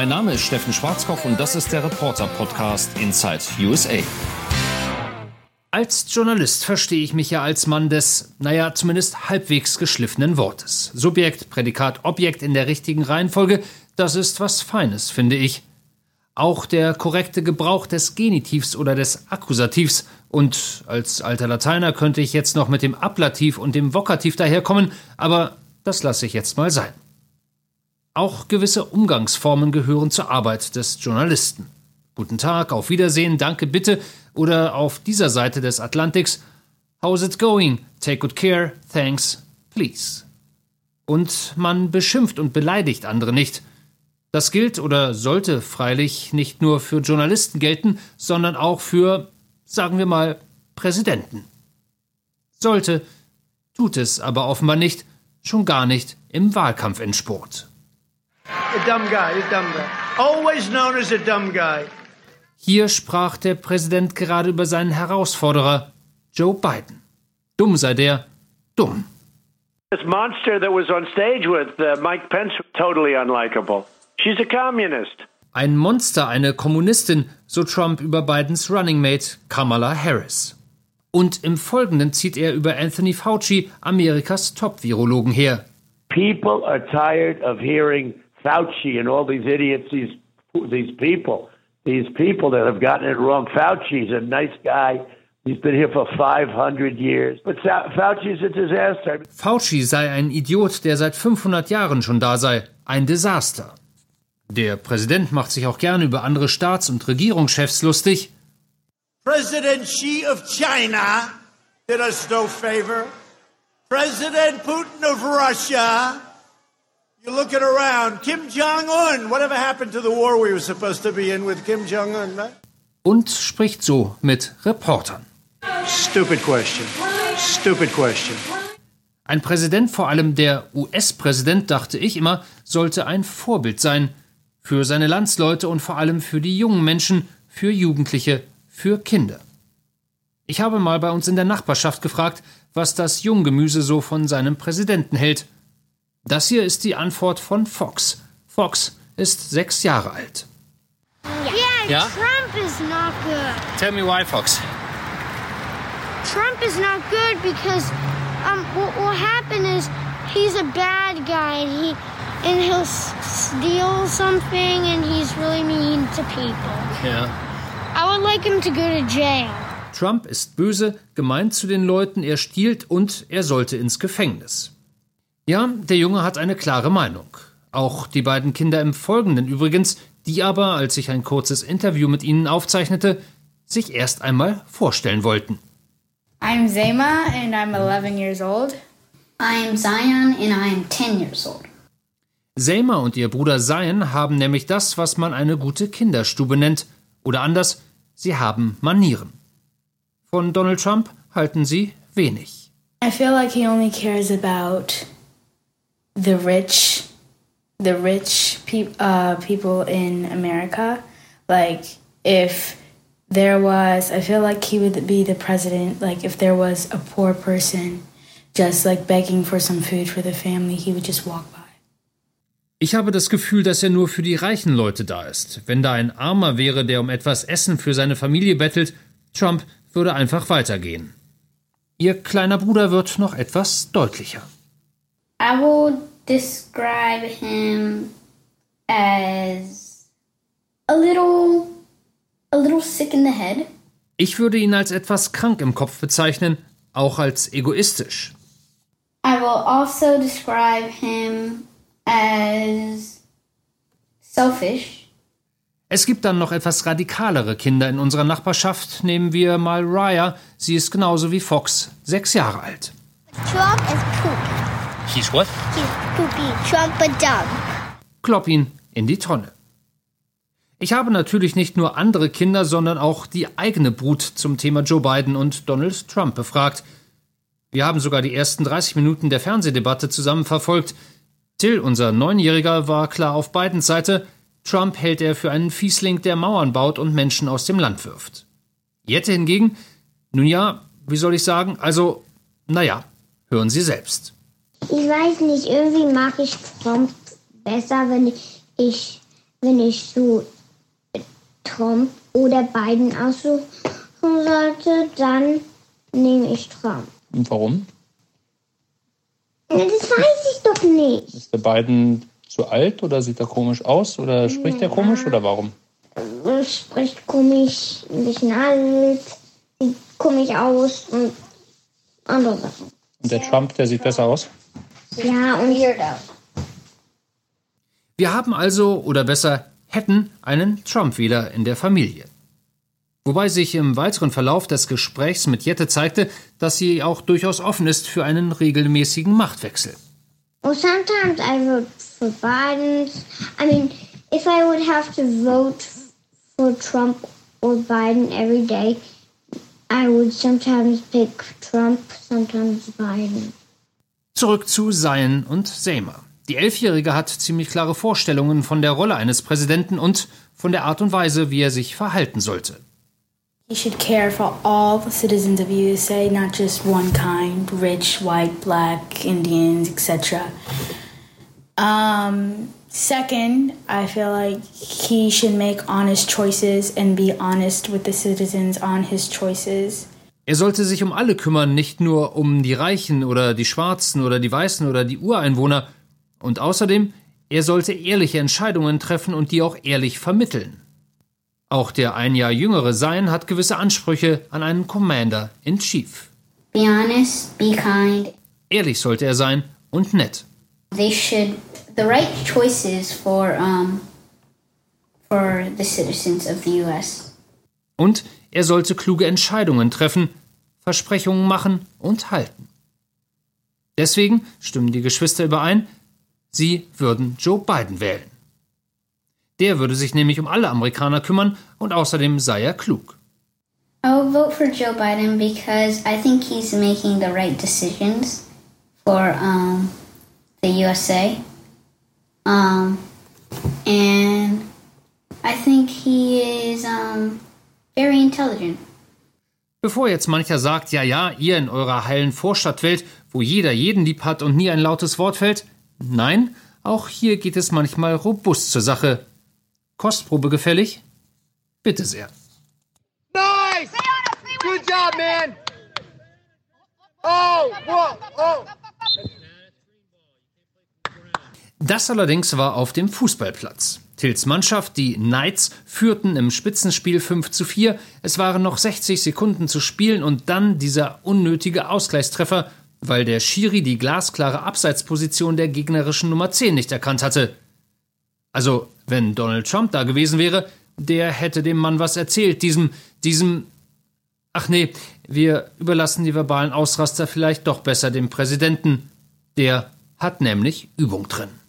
Mein Name ist Steffen Schwarzkopf und das ist der Reporter-Podcast Inside USA. Als Journalist verstehe ich mich ja als Mann des, naja, zumindest halbwegs geschliffenen Wortes. Subjekt, Prädikat, Objekt in der richtigen Reihenfolge, das ist was Feines, finde ich. Auch der korrekte Gebrauch des Genitivs oder des Akkusativs und als alter Lateiner könnte ich jetzt noch mit dem Ablativ und dem Vokativ daherkommen, aber das lasse ich jetzt mal sein. Auch gewisse Umgangsformen gehören zur Arbeit des Journalisten. Guten Tag, auf Wiedersehen, danke bitte oder auf dieser Seite des Atlantiks How's it going? Take good care, thanks, please. Und man beschimpft und beleidigt andere nicht. Das gilt oder sollte freilich nicht nur für Journalisten gelten, sondern auch für, sagen wir mal, Präsidenten. Sollte, tut es aber offenbar nicht, schon gar nicht im Wahlkampfendspurt. A dumb guy, a dumb guy. Always known as a dumb guy. Hier sprach der Präsident gerade über seinen Herausforderer, Joe Biden. Dumm sei der, dumm. This monster that was on stage with uh, Mike Pence, totally unlikable. She's a communist. Ein Monster, eine Kommunistin, so Trump über Bidens Running Mate Kamala Harris. Und im Folgenden zieht er über Anthony Fauci, Amerikas Top-Virologen her. People are tired of hearing Fauci and all these idiots, these, these people, these people that have gotten it wrong. Fauci's a nice guy. He's been here for 500 years. But Fauci's a disaster. Fauci sei ein Idiot, der seit 500 Jahren schon da sei. Ein Desaster. Der Präsident macht sich auch gerne über andere Staats- und Regierungschefs lustig. President Xi of China did us no favor. President Putin of Russia You're looking around. Kim Jong-un. Whatever happened to the war we were supposed to be in with Kim Jong-un, right? Und spricht so mit Reportern. Stupid question. Stupid question. Ein Präsident, vor allem der US-Präsident, dachte ich immer, sollte ein Vorbild sein. Für seine Landsleute und vor allem für die jungen Menschen, für Jugendliche, für Kinder. Ich habe mal bei uns in der Nachbarschaft gefragt, was das Junggemüse so von seinem Präsidenten hält. Das hier ist die Antwort von Fox. Fox ist sechs Jahre alt. Yeah, yeah? Trump is not good. Tell me why, Fox. Trump is not good because um, what will happen is he's a bad guy and he and he'll steal something and he's really mean to people. Yeah. I would like him to go to jail. Trump ist böse, gemeint zu den Leuten, er stiehlt und er sollte ins Gefängnis. Ja, der Junge hat eine klare Meinung. Auch die beiden Kinder im Folgenden übrigens, die aber, als ich ein kurzes Interview mit ihnen aufzeichnete, sich erst einmal vorstellen wollten. I'm Zema and I'm 11 years old. I'm Zion and I'm 10 years old. Zema und ihr Bruder Zion haben nämlich das, was man eine gute Kinderstube nennt. Oder anders, sie haben Manieren. Von Donald Trump halten sie wenig. I feel like he only cares about the rich, the rich pe- uh, people in America. Like if there was, I feel like he would be the president. Like if there was a poor person just like begging for some food for the family, he would just walk by. Ich habe das Gefühl, dass er nur für die reichen Leute da ist. Wenn da ein Armer wäre, der um etwas Essen für seine Familie bettelt, Trump würde einfach weitergehen. Ihr kleiner Bruder wird noch etwas deutlicher. I will describe him as a little a little sick in the head. Ich würde ihn als etwas krank im Kopf bezeichnen, auch als egoistisch. I will also describe him as selfish. Es gibt dann noch etwas radikalere Kinder in unserer Nachbarschaft. Nehmen wir mal Raya. Sie ist genauso wie Fox, sechs Jahre alt. Trump is poopy. He's what? He's poopy. Trump and dumb. Klopp ihn in die Tonne. Ich habe natürlich nicht nur andere Kinder, sondern auch die eigene Brut zum Thema Joe Biden und Donald Trump befragt. Wir haben sogar die ersten 30 Minuten der Fernsehdebatte zusammen verfolgt. Till, unser Neunjähriger, war klar auf Bidens Seite. Trump hält er für einen Fiesling, der Mauern baut und Menschen aus dem Land wirft. Jette hingegen, nun ja, wie soll ich sagen, also, naja, hören Sie selbst. Ich weiß nicht, irgendwie mag ich Trump besser, wenn ich wenn ich so Trump oder Biden aussuchen sollte, dann nehme ich Trump. Und warum? Ja, das weiß ich doch nicht. Ist der Biden zu alt oder sieht er komisch aus oder spricht er komisch oder warum? Er spricht komisch, ein bisschen alt, sieht komisch aus und andere Sachen. Und der Trump, der sieht besser aus? Ja, und Wir haben also, oder besser hätten, einen Trump-Wähler in der Familie. Wobei sich im weiteren Verlauf des Gesprächs mit Jette zeigte, dass sie auch durchaus offen ist für einen regelmäßigen Machtwechsel. well, sometimes I vote for Biden. I mean, if I would have to vote for Trump or Biden every day, I would sometimes pick Trump, sometimes Biden. Zurück zu Seien und Seymour. Die Elfjährige hat ziemlich klare Vorstellungen von der Rolle eines Präsidenten und von der Art und Weise, wie er sich verhalten sollte. He should care for all the citizens of USA, not just one kind rich, white, black, Indians, etc. Um, second, I feel like he should make honest choices and be honest with the citizens on his choices. Er sollte sich um alle kümmern, nicht nur um die Reichen oder die Schwarzen oder die Weißen oder die Ureinwohner. Und außerdem, er sollte ehrliche Entscheidungen treffen und die auch ehrlich vermitteln. Auch der ein Jahr jüngere Sein hat gewisse Ansprüche an einen Commander in Chief. Be honest, be kind. Ehrlich sollte er sein und nett. They should the right choices for um for the citizens of the US. Und er sollte kluge Entscheidungen treffen, Versprechungen machen und halten. Deswegen stimmen die Geschwister überein, sie würden Joe Biden wählen. Der würde sich nämlich um alle Amerikaner kümmern und außerdem sei er klug. I will vote for Joe Biden because I think he's making the right decisions for um, the USA. Um, and I think he is um, very intelligent. Bevor jetzt mancher sagt, ja, ja, ihr in eurer heilen Vorstadtwelt, wo jeder jeden lieb hat und nie ein lautes Wort fällt, nein, auch hier geht es manchmal robust zur Sache. Kostprobe gefällig? Bitte sehr. Nice! Good job, man! Oh, whoa, oh! Das allerdings war auf dem Fußballplatz. Tills Mannschaft, die Knights, führten im Spitzenspiel 5 zu 4. Es waren noch 60 Sekunden zu spielen und dann dieser unnötige Ausgleichstreffer, weil der Schiri die glasklare Abseitsposition der gegnerischen Nummer 10 nicht erkannt hatte. Also, wenn Donald Trump da gewesen wäre, der hätte dem Mann was erzählt, diesem, diesem. Ach nee, wir überlassen die verbalen Ausraster vielleicht doch besser dem Präsidenten. Der hat nämlich Übung drin.